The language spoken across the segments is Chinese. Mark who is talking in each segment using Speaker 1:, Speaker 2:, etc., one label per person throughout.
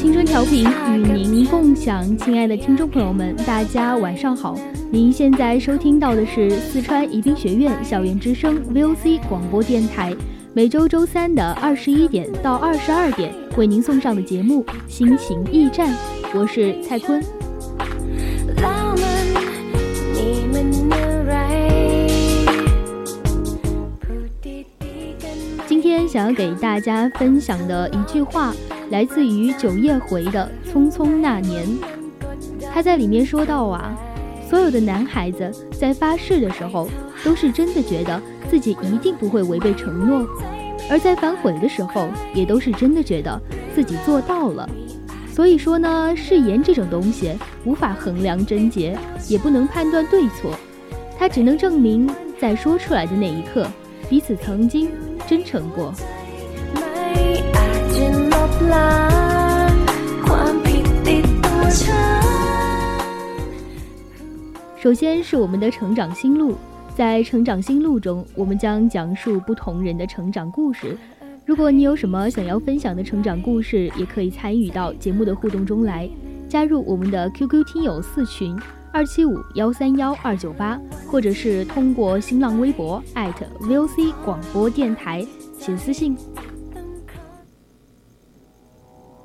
Speaker 1: 青春调频与您共享，亲爱的听众朋友们，大家晚上好！您现在收听到的是四川宜宾学院校园之声 VOC 广播电台，每周周三的二十一点到二十二点为您送上的节目《心情驿站》，我是蔡坤。今天想要给大家分享的一句话。来自于九夜回的《匆匆那年》，他在里面说到啊，所有的男孩子在发誓的时候，都是真的觉得自己一定不会违背承诺；而在反悔的时候，也都是真的觉得自己做到了。所以说呢，誓言这种东西无法衡量贞洁，也不能判断对错，它只能证明在说出来的那一刻，彼此曾经真诚过。首先是我们的成长心路，在成长心路中，我们将讲述不同人的成长故事。如果你有什么想要分享的成长故事，也可以参与到节目的互动中来，加入我们的 QQ 听友四群二七五幺三幺二九八，或者是通过新浪微博 @VOC 广播电台写私信。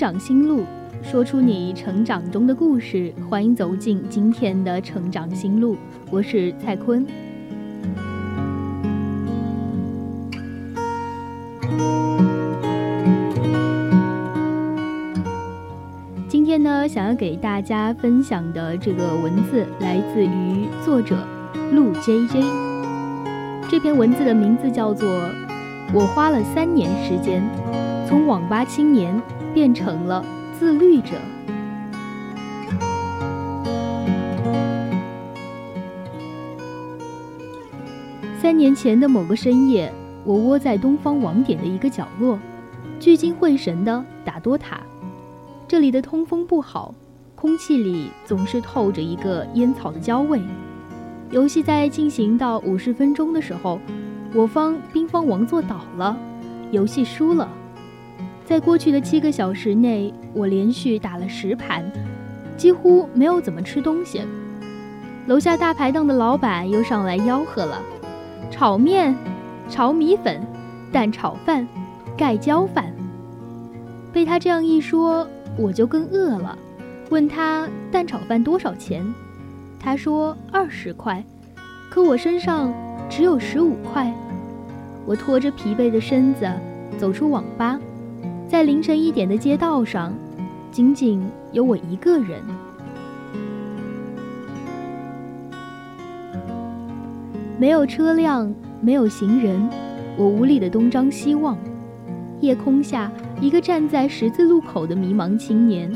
Speaker 1: 长心路，说出你成长中的故事。欢迎走进今天的成长心路，我是蔡坤。今天呢，想要给大家分享的这个文字来自于作者陆 J J。这篇文字的名字叫做《我花了三年时间从网吧青年》。变成了自律者。三年前的某个深夜，我窝在东方网点的一个角落，聚精会神的打多塔。这里的通风不好，空气里总是透着一个烟草的焦味。游戏在进行到五十分钟的时候，我方冰方王座倒了，游戏输了。在过去的七个小时内，我连续打了十盘，几乎没有怎么吃东西。楼下大排档的老板又上来吆喝了：炒面、炒米粉、蛋炒饭、盖浇饭。被他这样一说，我就更饿了。问他蛋炒饭多少钱，他说二十块，可我身上只有十五块。我拖着疲惫的身子走出网吧。在凌晨一点的街道上，仅仅有我一个人。没有车辆，没有行人，我无力的东张西望。夜空下一个站在十字路口的迷茫青年。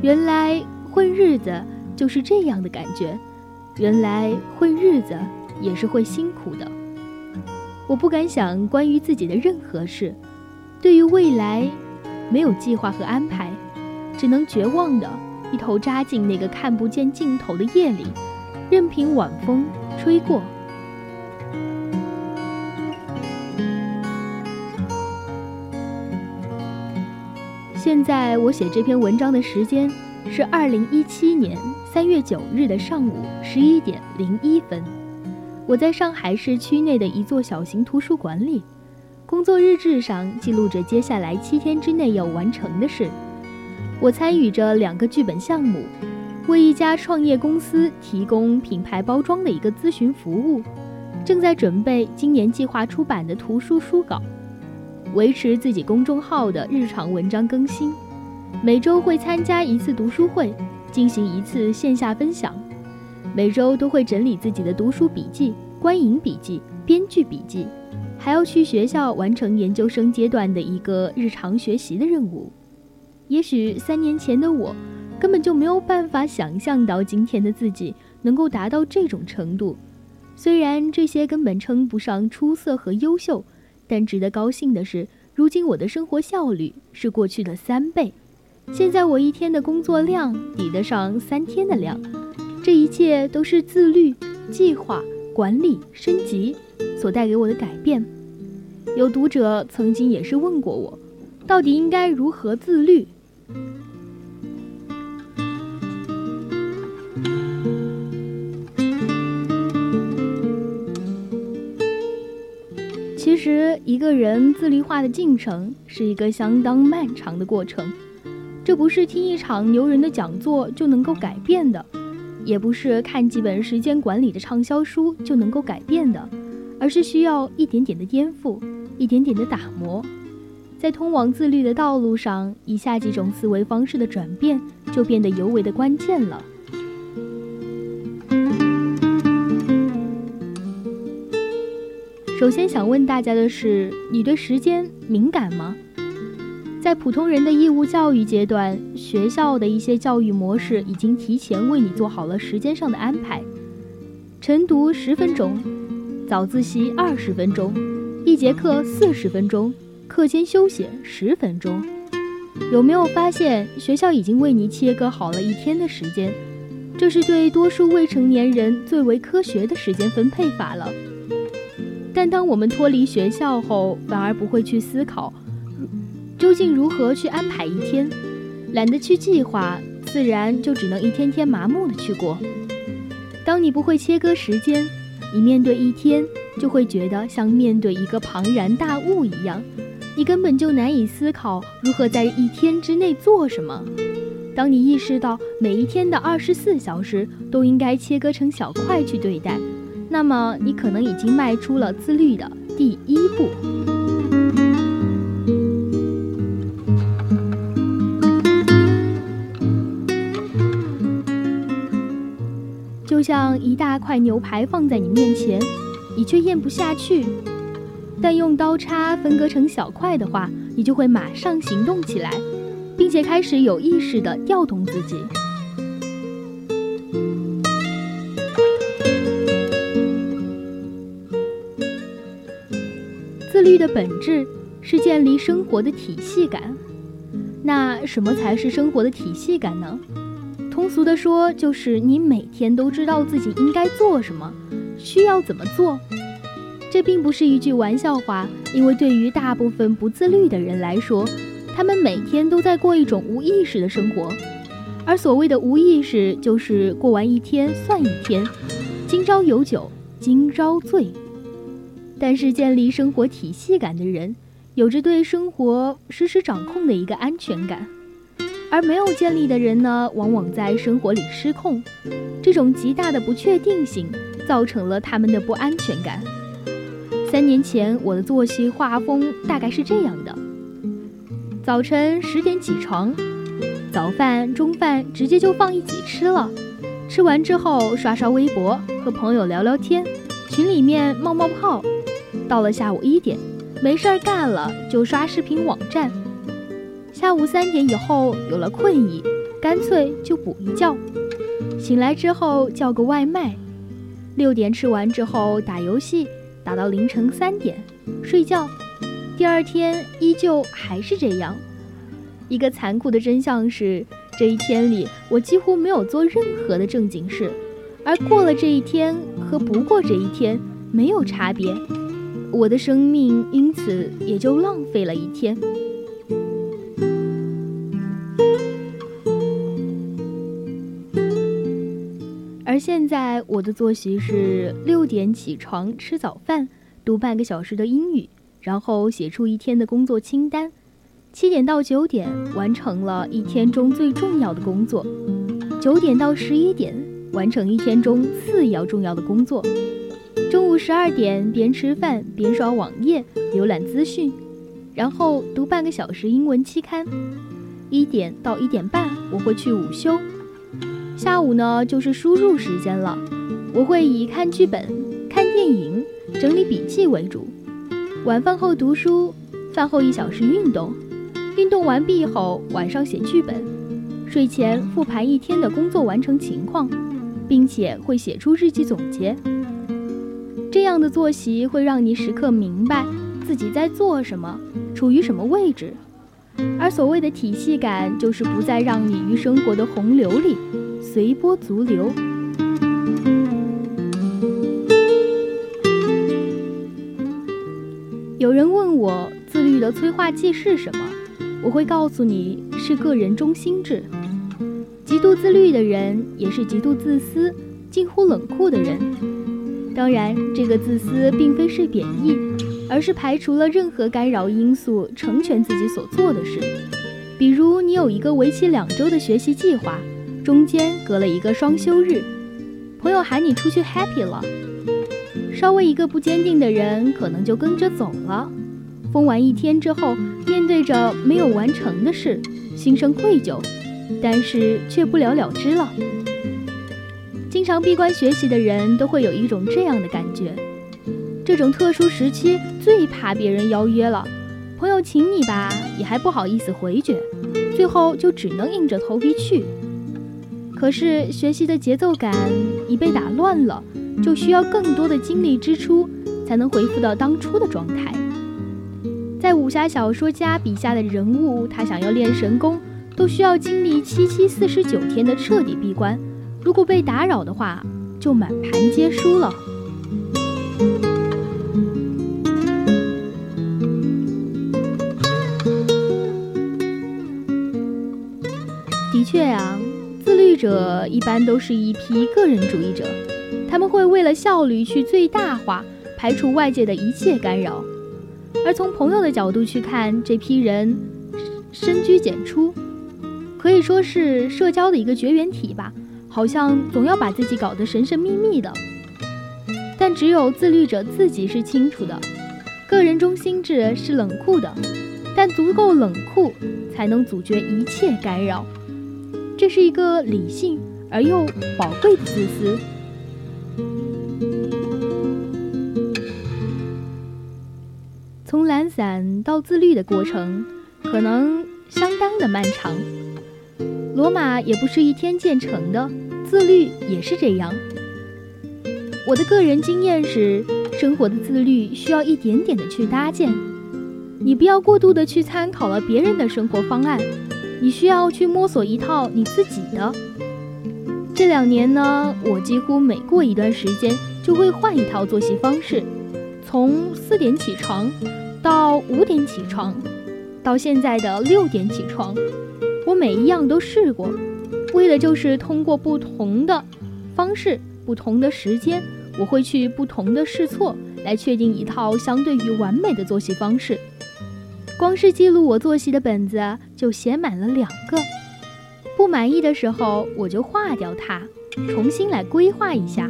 Speaker 1: 原来混日子就是这样的感觉，原来混日子也是会辛苦的。我不敢想关于自己的任何事，对于未来，没有计划和安排，只能绝望的一头扎进那个看不见尽头的夜里，任凭晚风吹过。现在我写这篇文章的时间是二零一七年三月九日的上午十一点零一分。我在上海市区内的一座小型图书馆里，工作日志上记录着接下来七天之内要完成的事。我参与着两个剧本项目，为一家创业公司提供品牌包装的一个咨询服务，正在准备今年计划出版的图书书稿。维持自己公众号的日常文章更新，每周会参加一次读书会，进行一次线下分享，每周都会整理自己的读书笔记、观影笔记、编剧笔记，还要去学校完成研究生阶段的一个日常学习的任务。也许三年前的我，根本就没有办法想象到今天的自己能够达到这种程度。虽然这些根本称不上出色和优秀。但值得高兴的是，如今我的生活效率是过去的三倍。现在我一天的工作量抵得上三天的量。这一切都是自律、计划、管理、升级所带给我的改变。有读者曾经也是问过我，到底应该如何自律？其实，一个人自律化的进程是一个相当漫长的过程，这不是听一场牛人的讲座就能够改变的，也不是看几本时间管理的畅销书就能够改变的，而是需要一点点的颠覆，一点点的打磨。在通往自律的道路上，以下几种思维方式的转变就变得尤为的关键了。首先想问大家的是：你对时间敏感吗？在普通人的义务教育阶段，学校的一些教育模式已经提前为你做好了时间上的安排。晨读十分钟，早自习二十分钟，一节课四十分钟，课间休息十分钟。有没有发现，学校已经为你切割好了一天的时间？这是对多数未成年人最为科学的时间分配法了。但当我们脱离学校后，反而不会去思考，究竟如何去安排一天，懒得去计划，自然就只能一天天麻木的去过。当你不会切割时间，你面对一天就会觉得像面对一个庞然大物一样，你根本就难以思考如何在一天之内做什么。当你意识到每一天的二十四小时都应该切割成小块去对待。那么，你可能已经迈出了自律的第一步。就像一大块牛排放在你面前，你却咽不下去，但用刀叉分割成小块的话，你就会马上行动起来，并且开始有意识的调动自己。自律的本质是建立生活的体系感。那什么才是生活的体系感呢？通俗的说，就是你每天都知道自己应该做什么，需要怎么做。这并不是一句玩笑话，因为对于大部分不自律的人来说，他们每天都在过一种无意识的生活。而所谓的无意识，就是过完一天算一天，今朝有酒今朝醉。但是，建立生活体系感的人，有着对生活实时掌控的一个安全感；而没有建立的人呢，往往在生活里失控。这种极大的不确定性，造成了他们的不安全感。三年前，我的作息画风大概是这样的：早晨十点起床，早饭、中饭直接就放一起吃了，吃完之后刷刷微博，和朋友聊聊天，群里面冒冒泡。到了下午一点，没事儿干了就刷视频网站。下午三点以后有了困意，干脆就补一觉。醒来之后叫个外卖，六点吃完之后打游戏，打到凌晨三点，睡觉。第二天依旧还是这样。一个残酷的真相是，这一天里我几乎没有做任何的正经事，而过了这一天和不过这一天没有差别，我的生命因此也就浪费了一天。现在我的作息是六点起床吃早饭，读半个小时的英语，然后写出一天的工作清单。七点到九点完成了一天中最重要的工作，九点到十一点完成一天中次要重要的工作。中午十二点边吃饭边刷网页浏览资讯，然后读半个小时英文期刊。一点到一点半我会去午休，下午呢就是输入时间了，我会以看剧本、看电影、整理笔记为主。晚饭后读书，饭后一小时运动。运动完毕后，晚上写剧本，睡前复盘一天的工作完成情况，并且会写出日记总结。这样的作息会让你时刻明白自己在做什么，处于什么位置。而所谓的体系感，就是不再让你于生活的洪流里随波逐流。有人问我，自律的催化剂是什么？我会告诉你是个人中心制，极度自律的人也是极度自私、近乎冷酷的人。当然，这个自私并非是贬义，而是排除了任何干扰因素，成全自己所做的事。比如，你有一个为期两周的学习计划，中间隔了一个双休日，朋友喊你出去 happy 了，稍微一个不坚定的人可能就跟着走了。疯完一天之后，面对着没有完成的事，心生愧疚，但是却不了了之了。经常闭关学习的人都会有一种这样的感觉：这种特殊时期最怕别人邀约了，朋友请你吧，也还不好意思回绝，最后就只能硬着头皮去。可是学习的节奏感已被打乱了，就需要更多的精力支出，才能恢复到当初的状态。在武侠小说家笔下的人物，他想要练神功，都需要经历七七四十九天的彻底闭关。如果被打扰的话，就满盘皆输了。一般都是一批个人主义者，他们会为了效率去最大化，排除外界的一切干扰。而从朋友的角度去看，这批人深居简出，可以说是社交的一个绝缘体吧。好像总要把自己搞得神神秘秘的。但只有自律者自己是清楚的，个人中心制是冷酷的，但足够冷酷才能阻绝一切干扰。这是一个理性而又宝贵的自私。从懒散到自律的过程，可能相当的漫长。罗马也不是一天建成的，自律也是这样。我的个人经验是，生活的自律需要一点点的去搭建。你不要过度的去参考了别人的生活方案，你需要去摸索一套你自己的。这两年呢，我几乎每过一段时间就会换一套作息方式。从四点起床，到五点起床，到现在的六点起床，我每一样都试过，为的就是通过不同的方式、不同的时间，我会去不同的试错，来确定一套相对于完美的作息方式。光是记录我作息的本子就写满了两个，不满意的时候我就划掉它，重新来规划一下。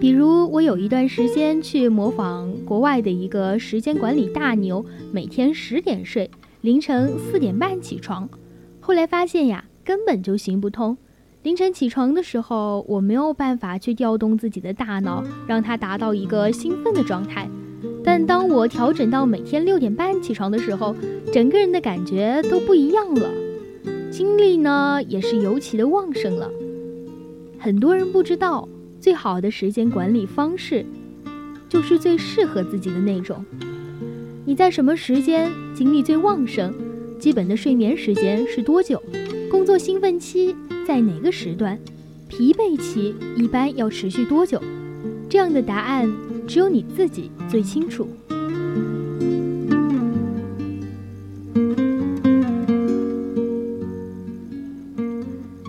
Speaker 1: 比如我有一段时间去模仿国外的一个时间管理大牛，每天十点睡，凌晨四点半起床。后来发现呀，根本就行不通。凌晨起床的时候，我没有办法去调动自己的大脑，让它达到一个兴奋的状态。但当我调整到每天六点半起床的时候，整个人的感觉都不一样了，精力呢也是尤其的旺盛了。很多人不知道，最好的时间管理方式，就是最适合自己的那种。你在什么时间精力最旺盛？基本的睡眠时间是多久？工作兴奋期在哪个时段？疲惫期一般要持续多久？这样的答案只有你自己最清楚。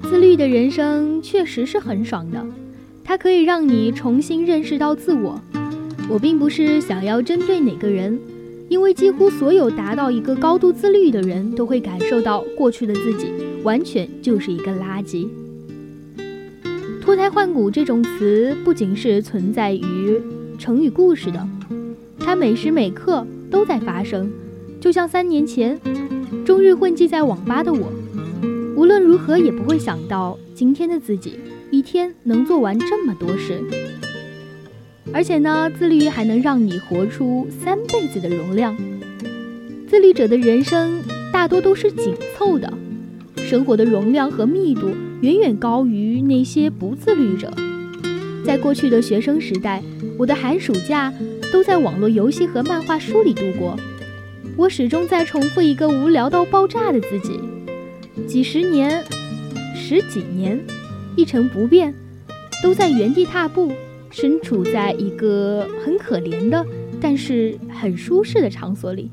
Speaker 1: 自律的人生确实是很爽的，它可以让你重新认识到自我。我并不是想要针对哪个人，因为几乎所有达到一个高度自律的人都会感受到过去的自己完全就是一个垃圾。脱胎换骨这种词不仅是存在于成语故事的，它每时每刻都在发生。就像三年前，终日混迹在网吧的我。无论如何也不会想到，今天的自己一天能做完这么多事。而且呢，自律还能让你活出三辈子的容量。自律者的人生大多都是紧凑的，生活的容量和密度远远高于那些不自律者。在过去的学生时代，我的寒暑假都在网络游戏和漫画书里度过。我始终在重复一个无聊到爆炸的自己。几十年、十几年，一成不变，都在原地踏步，身处在一个很可怜的，但是很舒适的场所里。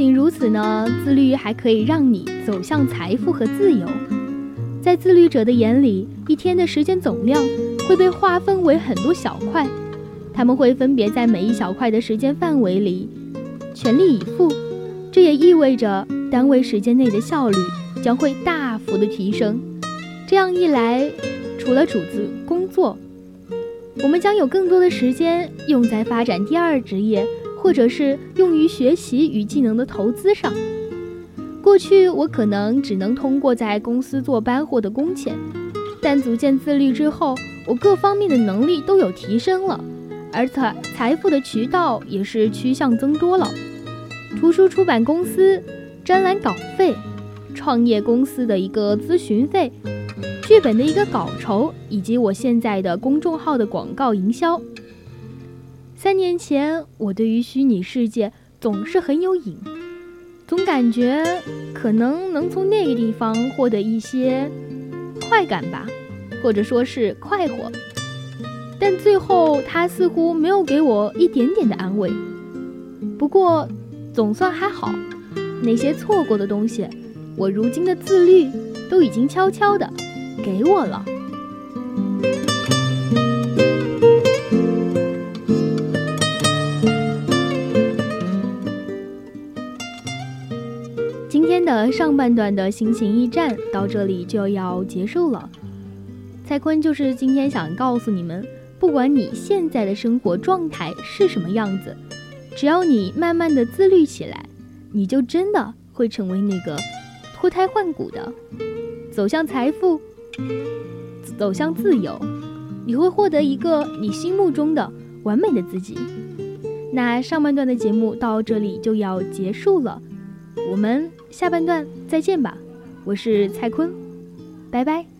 Speaker 1: 不仅如此呢，自律还可以让你走向财富和自由。在自律者的眼里，一天的时间总量。会被划分为很多小块，他们会分别在每一小块的时间范围里全力以赴，这也意味着单位时间内的效率将会大幅的提升。这样一来，除了主子工作，我们将有更多的时间用在发展第二职业，或者是用于学习与技能的投资上。过去我可能只能通过在公司坐班获得工钱，但逐渐自律之后。我各方面的能力都有提升了，而财财富的渠道也是趋向增多了。图书出版公司专栏稿费，创业公司的一个咨询费，剧本的一个稿酬，以及我现在的公众号的广告营销。三年前，我对于虚拟世界总是很有瘾，总感觉可能能从那个地方获得一些快感吧。或者说是快活，但最后他似乎没有给我一点点的安慰。不过，总算还好，那些错过的东西，我如今的自律都已经悄悄的给我了。上半段的心情驿站到这里就要结束了。蔡坤就是今天想告诉你们，不管你现在的生活状态是什么样子，只要你慢慢的自律起来，你就真的会成为那个脱胎换骨的，走向财富，走向自由，你会获得一个你心目中的完美的自己。那上半段的节目到这里就要结束了，我们下半段再见吧，我是蔡坤，拜拜。